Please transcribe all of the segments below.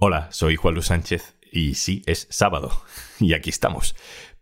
Hola, soy Juan Luis Sánchez y sí, es sábado. Y aquí estamos.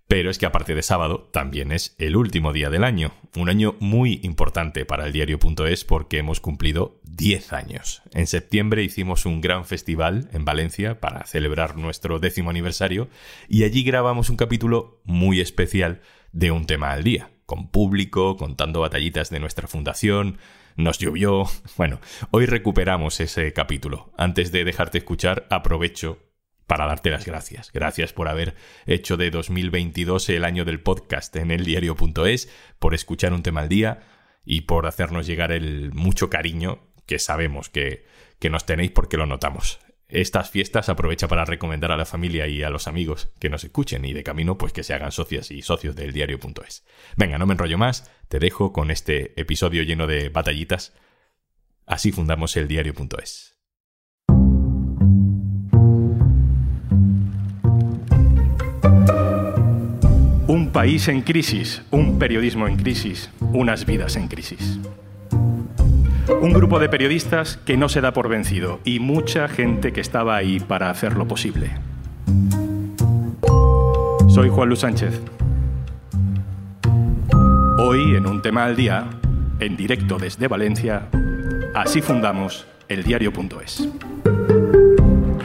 Pero es que aparte de sábado, también es el último día del año. Un año muy importante para el diario.es porque hemos cumplido 10 años. En septiembre hicimos un gran festival en Valencia para celebrar nuestro décimo aniversario y allí grabamos un capítulo muy especial de un tema al día, con público, contando batallitas de nuestra fundación, nos llovió. Bueno, hoy recuperamos ese capítulo. Antes de dejarte escuchar, aprovecho para darte las gracias. Gracias por haber hecho de 2022 el año del podcast en el diario.es, por escuchar un tema al día y por hacernos llegar el mucho cariño que sabemos que, que nos tenéis porque lo notamos estas fiestas aprovecha para recomendar a la familia y a los amigos que nos escuchen y de camino pues que se hagan socias y socios del diario.es. Venga, no me enrollo más, te dejo con este episodio lleno de batallitas. Así fundamos el diario.es. Un país en crisis, un periodismo en crisis, unas vidas en crisis. Un grupo de periodistas que no se da por vencido y mucha gente que estaba ahí para hacerlo posible. Soy Juan Luis Sánchez. Hoy, en un tema al día, en directo desde Valencia, así fundamos el diario.es.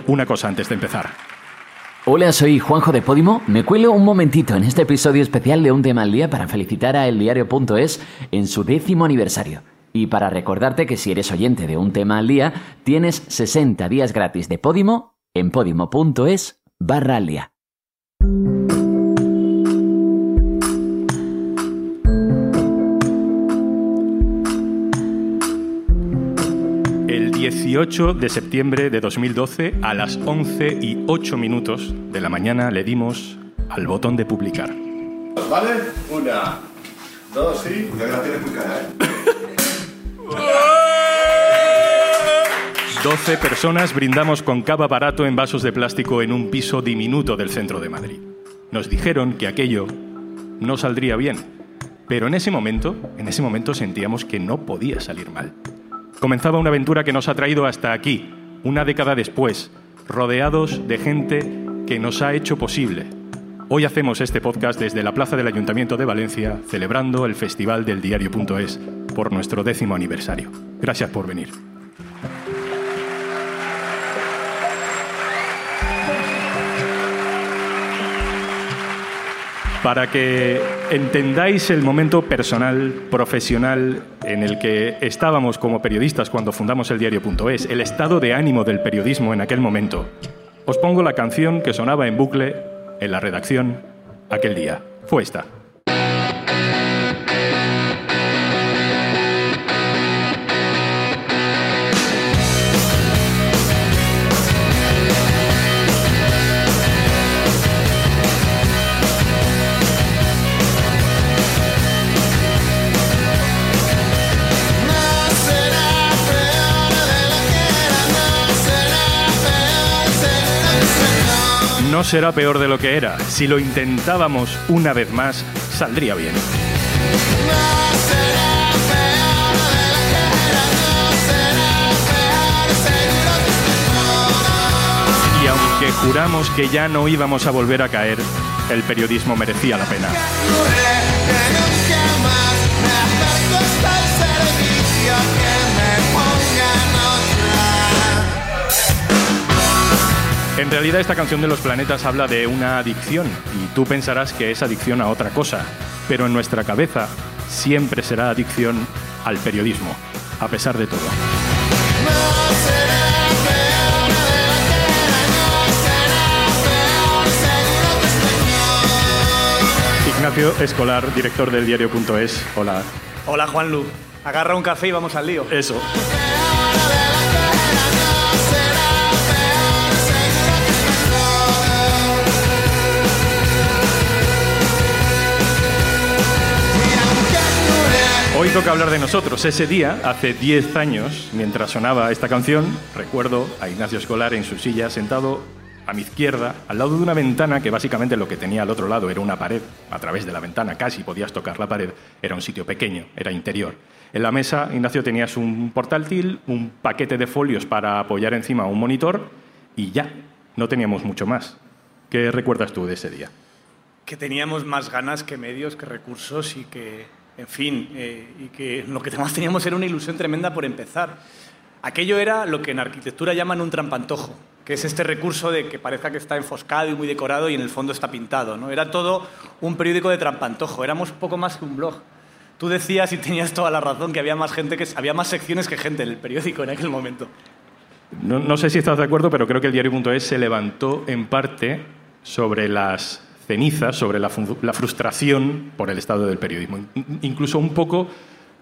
Una cosa antes de empezar. Hola, soy Juanjo de Podimo. Me cuelo un momentito en este episodio especial de Un tema al día para felicitar a eldiario.es en su décimo aniversario. Y para recordarte que si eres oyente de un tema al día, tienes 60 días gratis de Podimo en podimo.es barra al día. El 18 de septiembre de 2012, a las 11 y 8 minutos de la mañana, le dimos al botón de publicar. ¿Vale? Una, dos, sí. Cuidado que la tienes muy cara, ¿eh? 12 personas brindamos con cava barato en vasos de plástico en un piso diminuto del centro de Madrid. Nos dijeron que aquello no saldría bien, pero en ese momento, en ese momento sentíamos que no podía salir mal. Comenzaba una aventura que nos ha traído hasta aquí, una década después, rodeados de gente que nos ha hecho posible. Hoy hacemos este podcast desde la plaza del Ayuntamiento de Valencia, celebrando el Festival del Diario.es por nuestro décimo aniversario. Gracias por venir. Para que entendáis el momento personal, profesional en el que estábamos como periodistas cuando fundamos el diario.es, el estado de ánimo del periodismo en aquel momento. Os pongo la canción que sonaba en bucle en la redacción aquel día. Fue esta. Será peor de lo que era. Si lo intentábamos una vez más, saldría bien. Y aunque juramos que ya no íbamos a volver a caer, el periodismo merecía la pena. En realidad esta canción de los planetas habla de una adicción y tú pensarás que es adicción a otra cosa, pero en nuestra cabeza siempre será adicción al periodismo, a pesar de todo. Ignacio Escolar, director del diario.es. Hola. Hola Juanlu. Agarra un café y vamos al lío. Eso. Toca hablar de nosotros. Ese día, hace 10 años, mientras sonaba esta canción, recuerdo a Ignacio Escolar en su silla sentado a mi izquierda, al lado de una ventana que básicamente lo que tenía al otro lado era una pared. A través de la ventana casi podías tocar la pared. Era un sitio pequeño, era interior. En la mesa, Ignacio, tenías un portátil, un paquete de folios para apoyar encima un monitor y ya, no teníamos mucho más. ¿Qué recuerdas tú de ese día? Que teníamos más ganas que medios, que recursos y que, en fin, eh, y que lo que más teníamos era una ilusión tremenda por empezar. Aquello era lo que en arquitectura llaman un trampantojo, que es este recurso de que parezca que está enfoscado y muy decorado y en el fondo está pintado. ¿no? Era todo un periódico de trampantojo, éramos poco más que un blog. Tú decías y tenías toda la razón que había más gente que había más secciones que gente en el periódico en aquel momento. No, sé si estás de acuerdo, pero creo que el diario.es se levantó en parte sobre las cenizas, sobre la, frustración por el estado del periodismo. Incluso un poco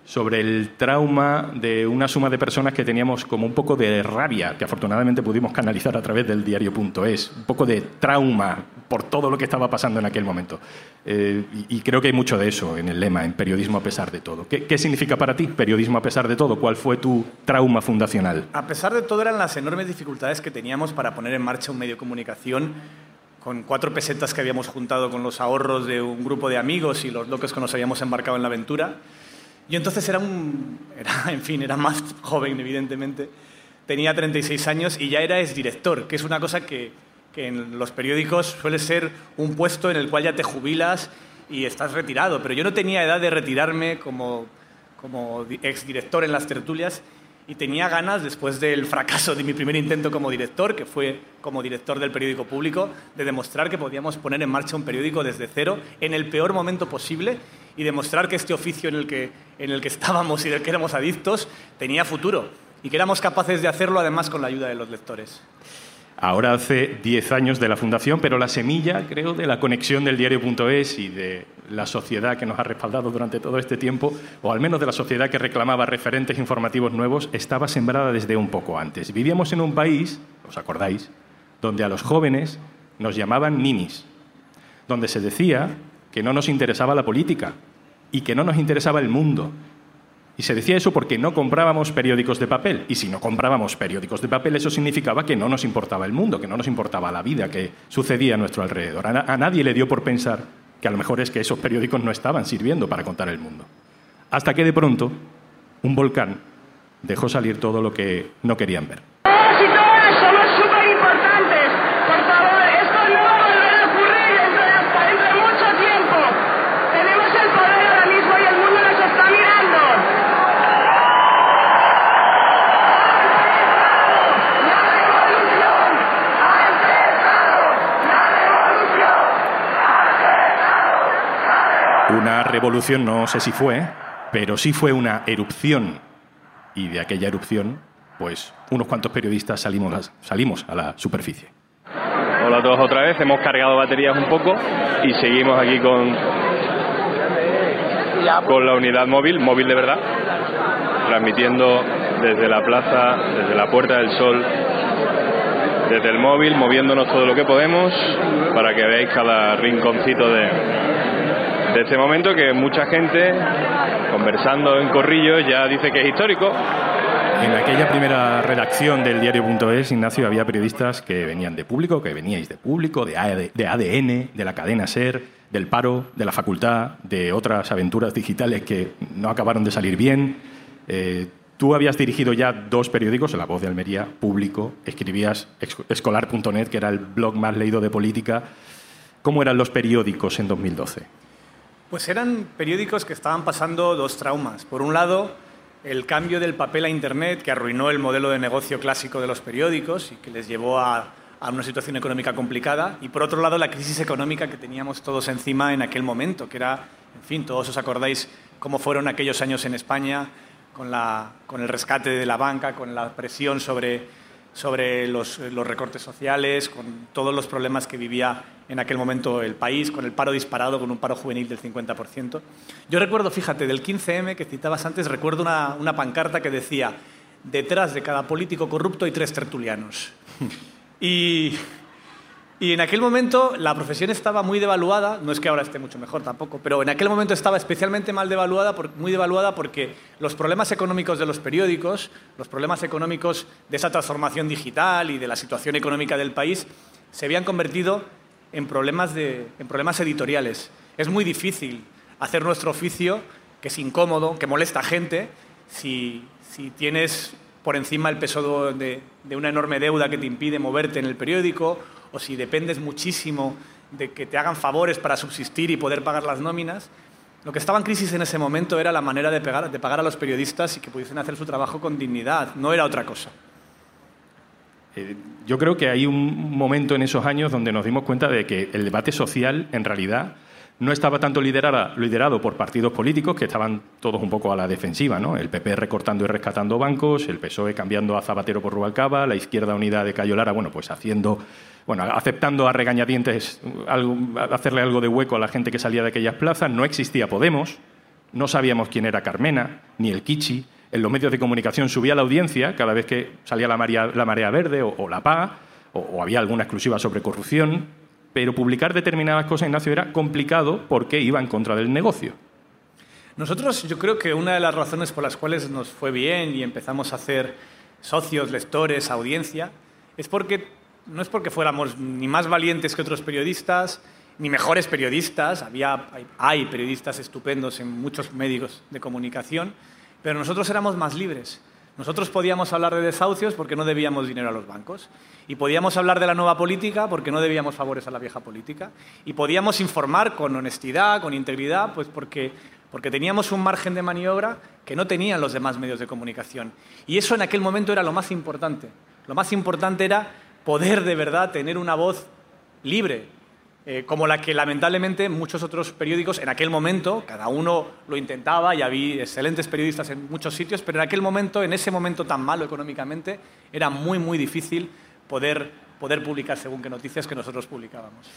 sobre el trauma de una suma de personas que teníamos como un poco de rabia, que afortunadamente pudimos canalizar a través del diario.es, un poco de trauma por todo lo que estaba pasando en aquel momento. Eh, y, creo que hay mucho de eso en el lema, en periodismo a pesar de todo. ¿Qué, ¿Qué, significa para ti periodismo a pesar de todo? ¿Cuál fue tu trauma fundacional? A pesar de todo eran las enormes dificultades que teníamos para poner en marcha un medio de comunicación con cuatro pesetas que habíamos juntado con los ahorros de un grupo de amigos y los locos que nos habíamos embarcado en la aventura yo entonces era un, era, en fin, era más joven, evidentemente. Tenía 36 años y ya era exdirector, que es una cosa que, que en los periódicos suele ser un puesto en el cual ya te jubilas y estás retirado. Pero yo no tenía edad de retirarme como, como exdirector en las tertulias y tenía ganas, después del fracaso de mi primer intento como director, que fue como director del periódico público, de demostrar que podíamos poner en marcha un periódico desde cero en el peor momento posible y demostrar que este oficio en el que, en el que estábamos y del que éramos adictos tenía futuro y que éramos capaces de hacerlo además con la ayuda de los lectores. Ahora hace 10 años de la fundación, pero la semilla, creo, de la conexión del diario.es y de la sociedad que nos ha respaldado durante todo este tiempo, o al menos de la sociedad que reclamaba referentes informativos nuevos, estaba sembrada desde un poco antes. Vivíamos en un país, ¿os acordáis?, donde a los jóvenes nos llamaban ninis, donde se decía que no nos interesaba la política, y que no nos interesaba el mundo. Y se decía eso porque no comprábamos periódicos de papel. Y si no comprábamos periódicos de papel, eso significaba que no nos importaba el mundo, que no nos importaba la vida que sucedía a nuestro alrededor. A, nadie le dio por pensar que a lo mejor es que esos periódicos no estaban sirviendo para contar el mundo. Hasta que de pronto un volcán dejó salir todo lo que no querían ver. Una revolución no sé si fue, pero sí fue una erupción. Y de aquella erupción, pues unos cuantos periodistas salimos a, la superficie. Hola a todos otra vez, hemos cargado baterías un poco y seguimos aquí con, con la unidad móvil, móvil de verdad, transmitiendo desde la plaza, desde la Puerta del Sol, desde el móvil, moviéndonos todo lo que podemos para que veáis cada rinconcito de, de este momento que mucha gente, conversando en corrillo, ya dice que es histórico. En aquella primera redacción del diario.es, Ignacio, había periodistas que venían de público, que veníais de público, de ADN, de la cadena SER, del paro, de la facultad, de otras aventuras digitales que no acabaron de salir bien. Eh, tú habías dirigido ya dos periódicos, La Voz de Almería, público, escribías escolar.net, que era el blog más leído de política. ¿Cómo eran los periódicos en 2012? Pues eran periódicos que estaban pasando dos traumas. Por un lado, el cambio del papel a Internet, que arruinó el modelo de negocio clásico de los periódicos y que les llevó a, una situación económica complicada. Y por otro lado, la crisis económica que teníamos todos encima en aquel momento, que era, en fin, todos os acordáis cómo fueron aquellos años en España con, con el rescate de la banca, con la presión sobre sobre los, recortes sociales, con todos los problemas que vivía en aquel momento el país, con el paro disparado, con un paro juvenil del 50%. Yo recuerdo, fíjate, del 15M que citabas antes, recuerdo una, una pancarta que decía, detrás de cada político corrupto hay tres tertulianos. Y y en aquel momento la profesión estaba muy devaluada, no es que ahora esté mucho mejor tampoco, pero en aquel momento estaba especialmente mal devaluada, muy devaluada porque los problemas económicos de los periódicos, los problemas económicos de esa transformación digital y de la situación económica del país se habían convertido en problemas, de, en problemas editoriales. Es muy difícil hacer nuestro oficio, que es incómodo, que molesta a gente, si, tienes por encima el peso de, de una enorme deuda que te impide moverte en el periódico, o si dependes muchísimo de que te hagan favores para subsistir y poder pagar las nóminas. Lo que estaba en crisis en ese momento era la manera de, pagar a los periodistas y que pudiesen hacer su trabajo con dignidad, no era otra cosa. Eh, yo creo que hay un momento en esos años donde nos dimos cuenta de que el debate social, en realidad, no estaba tanto liderado por partidos políticos que estaban todos un poco a la defensiva, ¿no? El PP recortando y rescatando bancos, el PSOE cambiando a Zapatero por Rubalcaba, la Izquierda Unida de Cayolara, bueno, pues haciendo, bueno, aceptando a regañadientes hacerle algo de hueco a la gente que salía de aquellas plazas. No existía Podemos, no sabíamos quién era Carmena, ni el Kichi. En los medios de comunicación subía la audiencia cada vez que salía la marea, la marea verde o, la PA, o había alguna exclusiva sobre corrupción pero publicar determinadas cosas, Ignacio, era complicado porque iba en contra del negocio. Nosotros, yo creo que una de las razones por las cuales nos fue bien y empezamos a hacer socios, lectores, audiencia, es porque no es porque fuéramos ni más valientes que otros periodistas, ni mejores periodistas, había, hay periodistas estupendos en muchos medios de comunicación, pero nosotros éramos más libres. Nosotros podíamos hablar de desahucios porque no debíamos dinero a los bancos. Y podíamos hablar de la nueva política porque no debíamos favores a la vieja política. Y podíamos informar con honestidad, con integridad, pues porque, porque teníamos un margen de maniobra que no tenían los demás medios de comunicación. Y eso en aquel momento era lo más importante. Lo más importante era poder de verdad tener una voz libre, eh, como la que lamentablemente muchos otros periódicos en aquel momento, cada uno lo intentaba y había excelentes periodistas en muchos sitios, pero en aquel momento, en ese momento tan malo económicamente, era muy, muy difícil poder, poder publicar según qué noticias que nosotros publicábamos.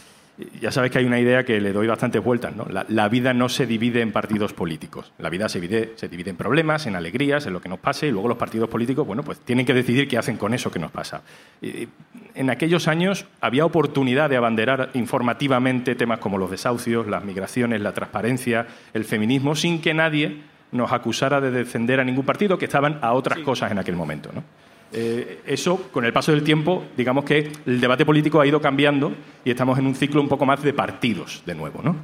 Ya sabes que hay una idea que le doy bastantes vueltas. ¿no? La, vida no se divide en partidos políticos. La vida se divide, se divide en problemas, en alegrías, en lo que nos pase, y luego los partidos políticos, bueno, pues tienen que decidir qué hacen con eso que nos pasa. En aquellos años había oportunidad de abanderar informativamente temas como los desahucios, las migraciones, la transparencia, el feminismo, sin que nadie nos acusara de defender a ningún partido, que estaban a otras cosas en aquel momento. ¿no? Eh, eso, con el paso del tiempo, digamos que el debate político ha ido cambiando y estamos en un ciclo un poco más de partidos de nuevo, ¿no?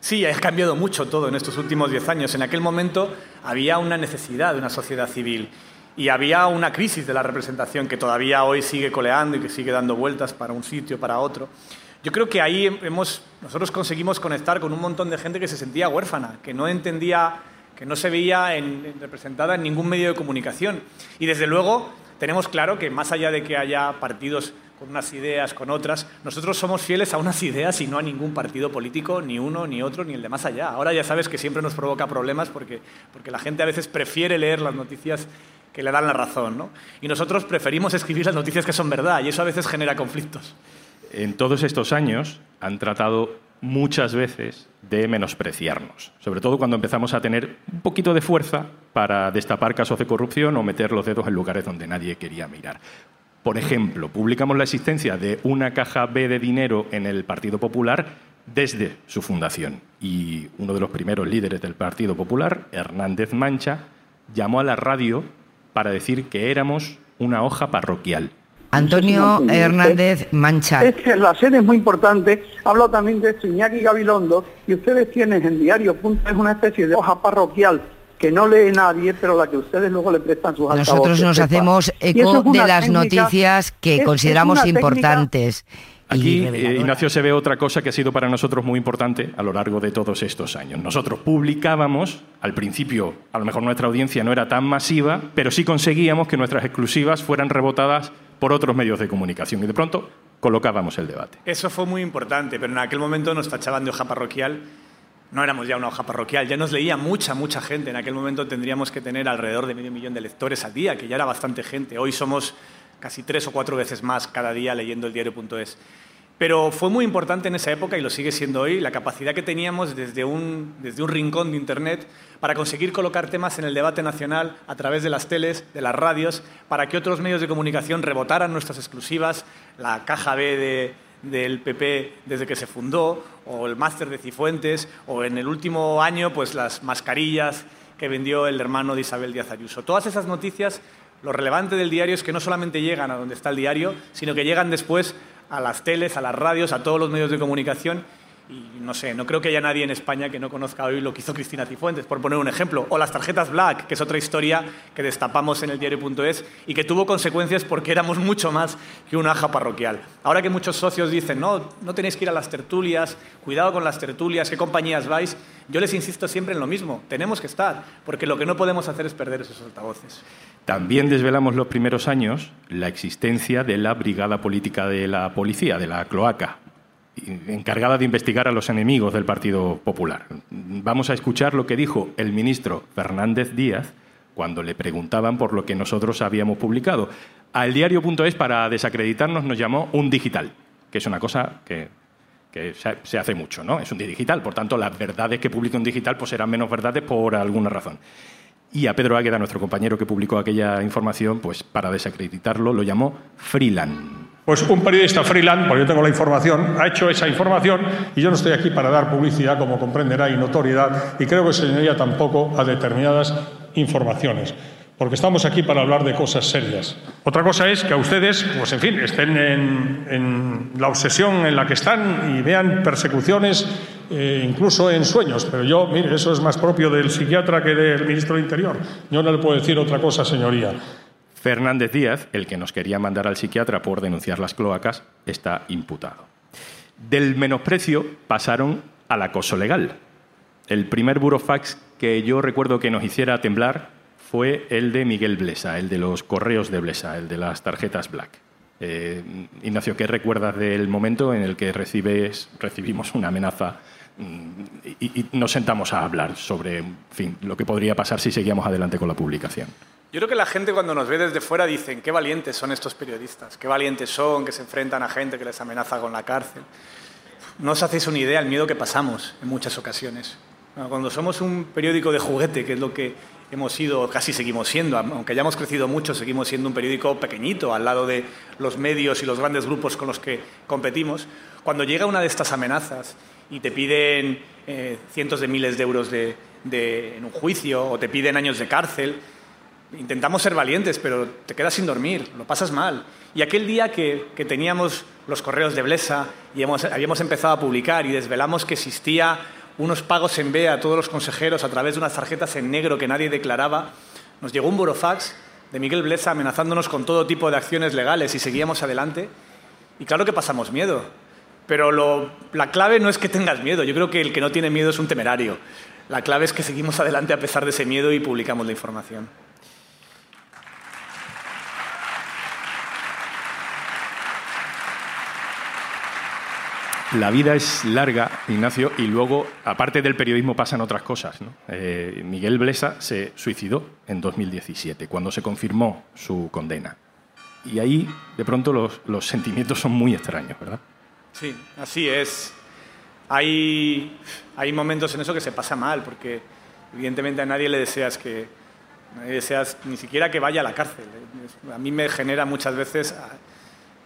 Sí, ha cambiado mucho todo en estos últimos diez años. En aquel momento había una necesidad de una sociedad civil y había una crisis de la representación que todavía hoy sigue coleando y que sigue dando vueltas para un sitio, para otro. Yo creo que ahí hemos, nosotros conseguimos conectar con un montón de gente que se sentía huérfana, que no entendía, que no se veía representada en ningún medio de comunicación. Y desde luego tenemos claro que más allá de que haya partidos con unas ideas, con otras, nosotros somos fieles a unas ideas y no a ningún partido político, ni uno, ni otro, ni el de más allá. Ahora ya sabes que siempre nos provoca problemas porque, porque la gente a veces prefiere leer las noticias que le dan la razón, ¿no? Y nosotros preferimos escribir las noticias que son verdad y eso a veces genera conflictos. En todos estos años han tratado muchas veces de menospreciarnos, sobre todo cuando empezamos a tener un poquito de fuerza para destapar casos de corrupción o meter los dedos en lugares donde nadie quería mirar. Por ejemplo, publicamos la existencia de una caja B de dinero en el Partido Popular desde su fundación y uno de los primeros líderes del Partido Popular, Hernández Mancha, llamó a la radio para decir que éramos una hoja parroquial Antonio Hernández Mancha. Es que la sede es muy importante. Hablo también de Iñaki Gabilondo, y ustedes tienen en diario. es una especie de hoja parroquial que no lee nadie, pero la que ustedes luego le prestan sus Nosotros nos hacemos eco de las noticias que consideramos importantes. Aquí, eh, Ignacio, se ve otra cosa que ha sido para nosotros muy importante a lo largo de todos estos años. Nosotros publicábamos, al principio, a lo mejor nuestra audiencia no era tan masiva, pero sí conseguíamos que nuestras exclusivas fueran rebotadas por otros medios de comunicación y de pronto colocábamos el debate. Eso fue muy importante, pero en aquel momento nos tachaban de hoja parroquial. No éramos ya una hoja parroquial, ya nos leía mucha, mucha gente. En aquel momento tendríamos que tener alrededor de medio millón de lectores al día, que ya era bastante gente. Hoy somos casi tres o cuatro veces más cada día leyendo el diario.es. Pero fue muy importante en esa época, y lo sigue siendo hoy, la capacidad que teníamos desde un, desde un rincón de Internet para conseguir colocar temas en el debate nacional a través de las teles, de las radios, para que otros medios de comunicación rebotaran nuestras exclusivas, la caja B del PP desde que se fundó, o el máster de Cifuentes, o en el último año pues las mascarillas que vendió el hermano de Isabel Díaz Ayuso. Todas esas noticias, lo relevante del diario es que no solamente llegan a donde está el diario, sino que llegan después a las teles, a las radios, a todos los medios de comunicación Y no sé, no creo que haya nadie en España que no conozca hoy lo que hizo Cristina Cifuentes, por poner un ejemplo. O las tarjetas Black, que es otra historia que destapamos en el diario.es y que tuvo consecuencias porque éramos mucho más que una aja parroquial. Ahora que muchos socios dicen, no, no tenéis que ir a las tertulias, cuidado con las tertulias, qué compañías vais, yo les insisto siempre en lo mismo, tenemos que estar, porque lo que no podemos hacer es perder esos altavoces. También desvelamos los primeros años la existencia de la Brigada Política de la Policía, de la Cloaca, encargada de investigar a los enemigos del Partido Popular. Vamos a escuchar lo que dijo el ministro Fernández Díaz cuando le preguntaban por lo que nosotros habíamos publicado. Al diario.es, para desacreditarnos, nos llamó un digital, que es una cosa que, se hace mucho, ¿no? Es un digital, por tanto, las verdades que publica un digital pues serán menos verdades por alguna razón. Y a Pedro Águeda, nuestro compañero que publicó aquella información, pues para desacreditarlo, lo llamó freelance. Pues un periodista freelance, porque yo tengo la información, ha hecho esa información y yo no estoy aquí para dar publicidad, como comprenderá, y notoriedad, y creo que señoría tampoco a determinadas informaciones, porque estamos aquí para hablar de cosas serias. Otra cosa es que a ustedes, pues en fin, estén en, la obsesión en la que están y vean persecuciones eh, incluso en sueños, pero yo, mire, eso es más propio del psiquiatra que del ministro del Interior. Yo no le puedo decir otra cosa, señoría. Fernández Díaz, el que nos quería mandar al psiquiatra por denunciar las cloacas, está imputado. Del menosprecio pasaron al acoso legal. El primer burofax que yo recuerdo que nos hiciera temblar fue el de Miguel Blesa, el de los correos de Blesa, el de las tarjetas Black. Eh, Ignacio, ¿qué recuerdas del momento en el que recibimos una amenaza mm, y, nos sentamos a hablar sobre lo que podría pasar si seguíamos adelante con la publicación? Yo creo que la gente cuando nos ve desde fuera dicen, qué valientes son estos periodistas, qué valientes son, que se enfrentan a gente que les amenaza con la cárcel. No os hacéis una idea del miedo que pasamos en muchas ocasiones. Cuando somos un periódico de juguete, que es lo que hemos sido, casi seguimos siendo, aunque hayamos crecido mucho, seguimos siendo un periódico pequeñito al lado de los medios y los grandes grupos con los que competimos, cuando llega una de estas amenazas y te piden eh, cientos de miles de euros de, en un juicio o te piden años de cárcel, intentamos ser valientes, pero te quedas sin dormir, lo pasas mal. Y aquel día que, teníamos los correos de Blesa y habíamos empezado a publicar y desvelamos que existía unos pagos en B a todos los consejeros a través de unas tarjetas en negro que nadie declaraba, nos llegó un burofax de Miguel Blesa amenazándonos con todo tipo de acciones legales y seguíamos adelante. Y claro que pasamos miedo, pero la clave no es que tengas miedo, yo creo que el que no tiene miedo es un temerario. La clave es que seguimos adelante a pesar de ese miedo y publicamos la información. La vida es larga, Ignacio, y luego, aparte del periodismo, pasan otras cosas. Eh, Miguel Blesa se suicidó en 2017, cuando se confirmó su condena. Y ahí, de pronto, los, sentimientos son muy extraños, ¿verdad? Sí, así es. Hay, hay momentos en eso que se pasa mal, porque evidentemente a nadie le deseas que, nadie deseas ni siquiera que vaya a la cárcel. A mí me genera muchas veces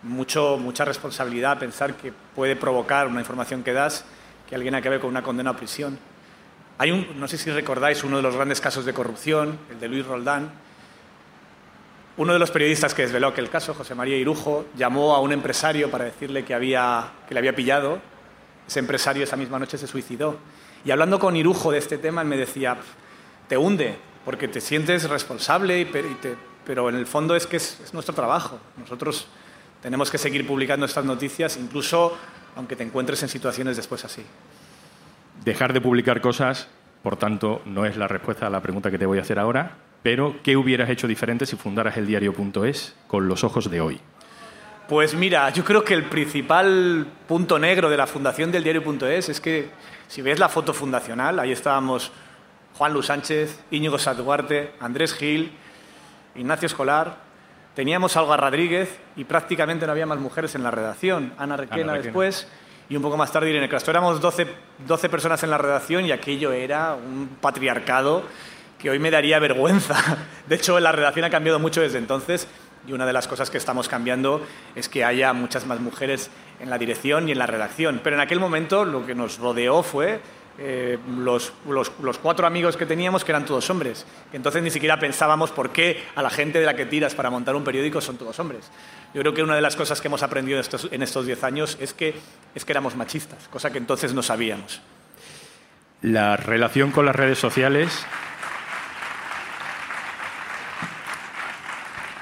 mucho, mucha responsabilidad pensar que puede provocar una información que das que alguien acabe con una condena a prisión. Hay un, no sé si recordáis uno de los grandes casos de corrupción, el de Luis Roldán. Uno de los periodistas que desveló aquel caso, José María Irujo, llamó a un empresario para decirle que, había, que le había pillado. Ese empresario esa misma noche se suicidó. Y hablando con Irujo de este tema, él me decía, te hunde, porque te sientes responsable, pero en el fondo es que es, es nuestro trabajo. Nosotros tenemos que seguir publicando estas noticias, incluso aunque te encuentres en situaciones después así. Dejar de publicar cosas, por tanto, no es la respuesta a la pregunta que te voy a hacer ahora, pero ¿qué hubieras hecho diferente si fundaras el diario.es con los ojos de hoy? Pues mira, yo creo que el principal punto negro de la fundación del diario.es es que si ves la foto fundacional, ahí estábamos Juan Luis Sánchez, Íñigo Saduarte, Andrés Gil, Ignacio Escolar, Teníamos a Olga Rodríguez y prácticamente no había más mujeres en la redacción. Ana Requena, después y un poco más tarde Irene Castro. Éramos 12, 12 personas en la redacción y aquello era un patriarcado que hoy me daría vergüenza. De hecho, la redacción ha cambiado mucho desde entonces y una de las cosas que estamos cambiando es que haya muchas más mujeres en la dirección y en la redacción. Pero en aquel momento lo que nos rodeó fue eh, los, cuatro amigos que teníamos, que eran todos hombres. Entonces ni siquiera pensábamos por qué a la gente de la que tiras para montar un periódico son todos hombres. Yo creo que una de las cosas que hemos aprendido en estos diez años es que, es que éramos machistas, cosa que entonces no sabíamos. La relación con las redes sociales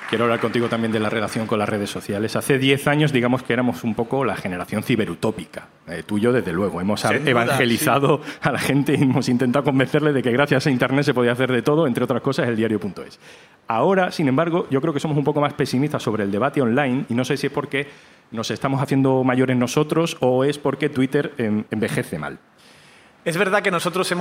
Quiero hablar contigo también de la relación con las redes sociales. Hace 10 años, digamos que éramos un poco la generación ciberutópica. Eh, tú y yo, desde luego. Hemos evangelizado a la gente y hemos intentado convencerle de que gracias a Internet se podía hacer de todo, entre otras cosas, el diario.es. Ahora, sin embargo, yo creo que somos un poco más pesimistas sobre el debate online y no sé si es porque nos estamos haciendo mayores nosotros o es porque Twitter envejece mal. Es verdad que nosotros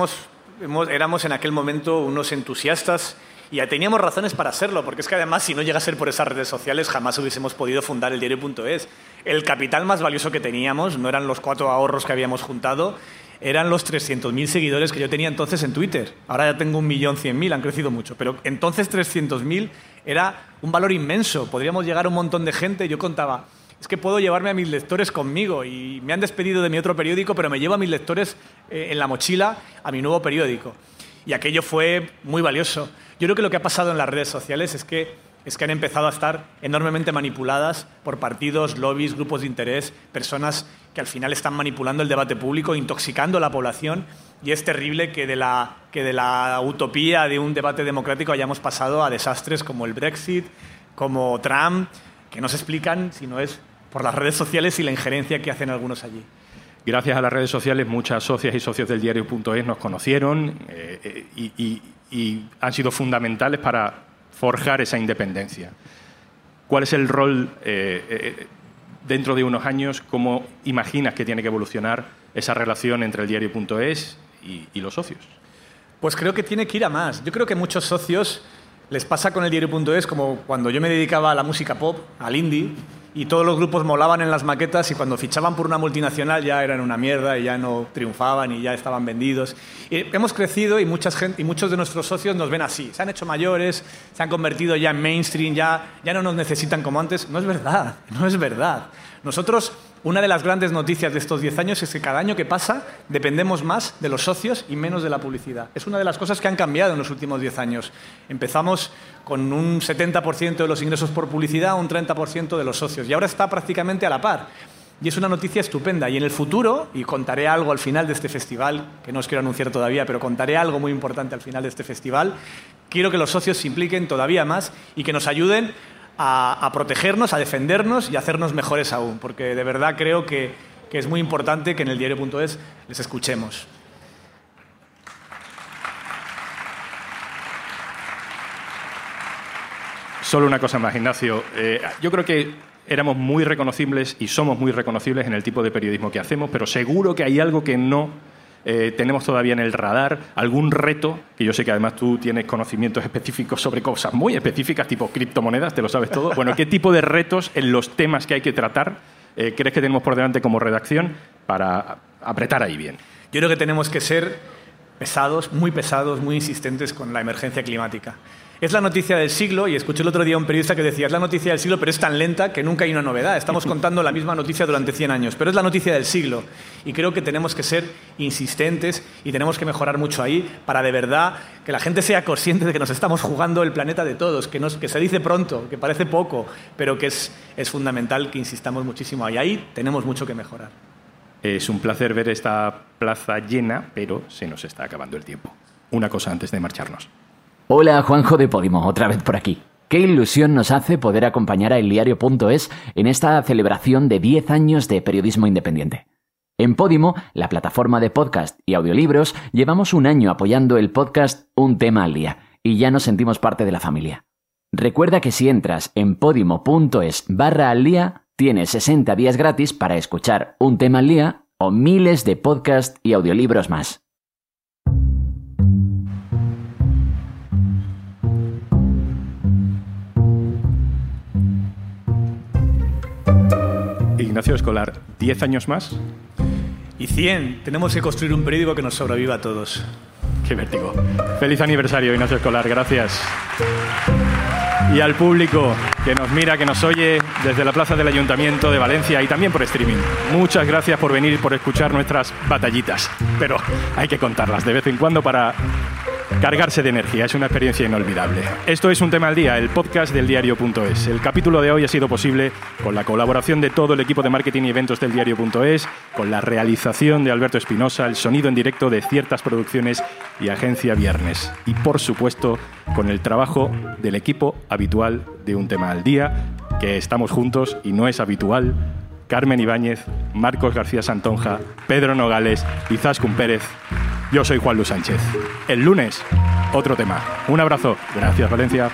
éramos en aquel momento unos entusiastas y teníamos razones para serlo, porque es que además si no llega a ser por esas redes sociales jamás hubiésemos podido fundar el diario.es. El capital más valioso que teníamos no eran los cuatro ahorros que habíamos juntado, eran los 300.000 seguidores que yo tenía entonces en Twitter. Ahora ya tengo un millón cien mil, han crecido mucho, pero entonces 300.000 era un valor inmenso. Podríamos llegar a un montón de gente. Yo contaba, es que puedo llevarme a mis lectores conmigo y me han despedido de mi otro periódico, pero me llevo a mis lectores eh, en la mochila a mi nuevo periódico. Y aquello fue muy valioso. Yo creo que lo que ha pasado en las redes sociales es que, es que han empezado a estar enormemente manipuladas por partidos, lobbies, grupos de interés, personas que al final están manipulando el debate público, intoxicando a la población y es terrible que de, la, que de la utopía de un debate democrático hayamos pasado a desastres como el Brexit, como Trump, que no se explican si no es por las redes sociales y la injerencia que hacen algunos allí. Gracias a las redes sociales, muchas socias y socios del diario.es nos conocieron eh, eh, y, y han sido fundamentales para forjar esa independencia. ¿Cuál es el rol eh, eh, dentro de unos años? ¿Cómo imaginas que tiene que evolucionar esa relación entre el diario.es y, y los socios? Pues creo que tiene que ir a más. Yo creo que muchos socios les pasa con el diario.es como cuando yo me dedicaba a la música pop, al indie, y todos los grupos molaban en las maquetas y cuando fichaban por una multinacional ya eran una mierda y ya no triunfaban y ya estaban vendidos. Y hemos crecido y, mucha gente, y muchos de nuestros socios nos ven así. Se han hecho mayores, se han convertido ya en mainstream, ya, ya no nos necesitan como antes. No es verdad, no es verdad. Nosotros una de las grandes noticias de estos 10 años es que cada año que pasa dependemos más de los socios y menos de la publicidad. Es una de las cosas que han cambiado en los últimos 10 años. Empezamos con un 70% de los ingresos por publicidad, un 30% de los socios, y ahora está prácticamente a la par. Y es una noticia estupenda. Y en el futuro, y contaré algo al final de este festival, que no os quiero anunciar todavía, pero contaré algo muy importante al final de este festival, quiero que los socios se impliquen todavía más y que nos ayuden a, protegernos, a defendernos y a hacernos mejores aún, porque de verdad creo que, que es muy importante que en el diario.es les escuchemos. Solo una cosa más, Ignacio. Eh, yo creo que éramos muy reconocibles y somos muy reconocibles en el tipo de periodismo que hacemos, pero seguro que hay algo que no eh, tenemos todavía en el radar algún reto, que yo sé que además tú tienes conocimientos específicos sobre cosas muy específicas, tipo criptomonedas, te lo sabes todo. Bueno, ¿qué tipo de retos en los temas que hay que tratar eh, crees que tenemos por delante como redacción para apretar ahí bien? Yo creo que tenemos que ser pesados, muy pesados, muy insistentes con la emergencia climática. Es la noticia del siglo, y escuché el otro día un periodista que decía, es la noticia del siglo, pero es tan lenta que nunca hay una novedad. Estamos contando la misma noticia durante 100 años, pero es la noticia del siglo. Y creo que tenemos que ser insistentes y tenemos que mejorar mucho ahí para de verdad que la gente sea consciente de que nos estamos jugando el planeta de todos, que, que se dice pronto, que parece poco, pero que es, es fundamental que insistamos muchísimo ahí. Ahí tenemos mucho que mejorar. Es un placer ver esta plaza llena, pero se nos está acabando el tiempo. Una cosa antes de marcharnos. Hola, Juanjo de Podimo, otra vez por aquí. Qué ilusión nos hace poder acompañar a eldiario.es en esta celebración de 10 años de periodismo independiente. En Podimo, la plataforma de podcast y audiolibros, llevamos un año apoyando el podcast Un tema al día y ya nos sentimos parte de la familia. Recuerda que si entras en podimo.es barra al día, tienes 60 días gratis para escuchar un tema al día o miles de podcasts y audiolibros más. Ignacio Escolar, ¿10 años más? Y 100. Tenemos que construir un periódico que nos sobreviva a todos. Qué vértigo. Feliz aniversario, Ignacio Escolar. Gracias. Y al público que nos mira, que nos oye desde la plaza del Ayuntamiento de Valencia y también por streaming. Muchas gracias por venir por escuchar nuestras batallitas, pero hay que contarlas de vez en cuando para cargarse de energía. Es una experiencia inolvidable. Esto es Un Tema al Día, el podcast del diario.es. El capítulo de hoy ha sido posible con la colaboración de todo el equipo de marketing y eventos del diario.es, con la realización de Alberto Espinosa, el sonido en directo de ciertas producciones y Agencia Viernes. Y por supuesto, con el trabajo del equipo habitual de Un Tema al Día, que estamos juntos y no es habitual. Carmen Ibáñez, Marcos García Santonja, Pedro Nogales y Zascun Pérez. Yo soy Juan Luis Sánchez. El lunes, otro tema. Un abrazo. Gracias, Valencia.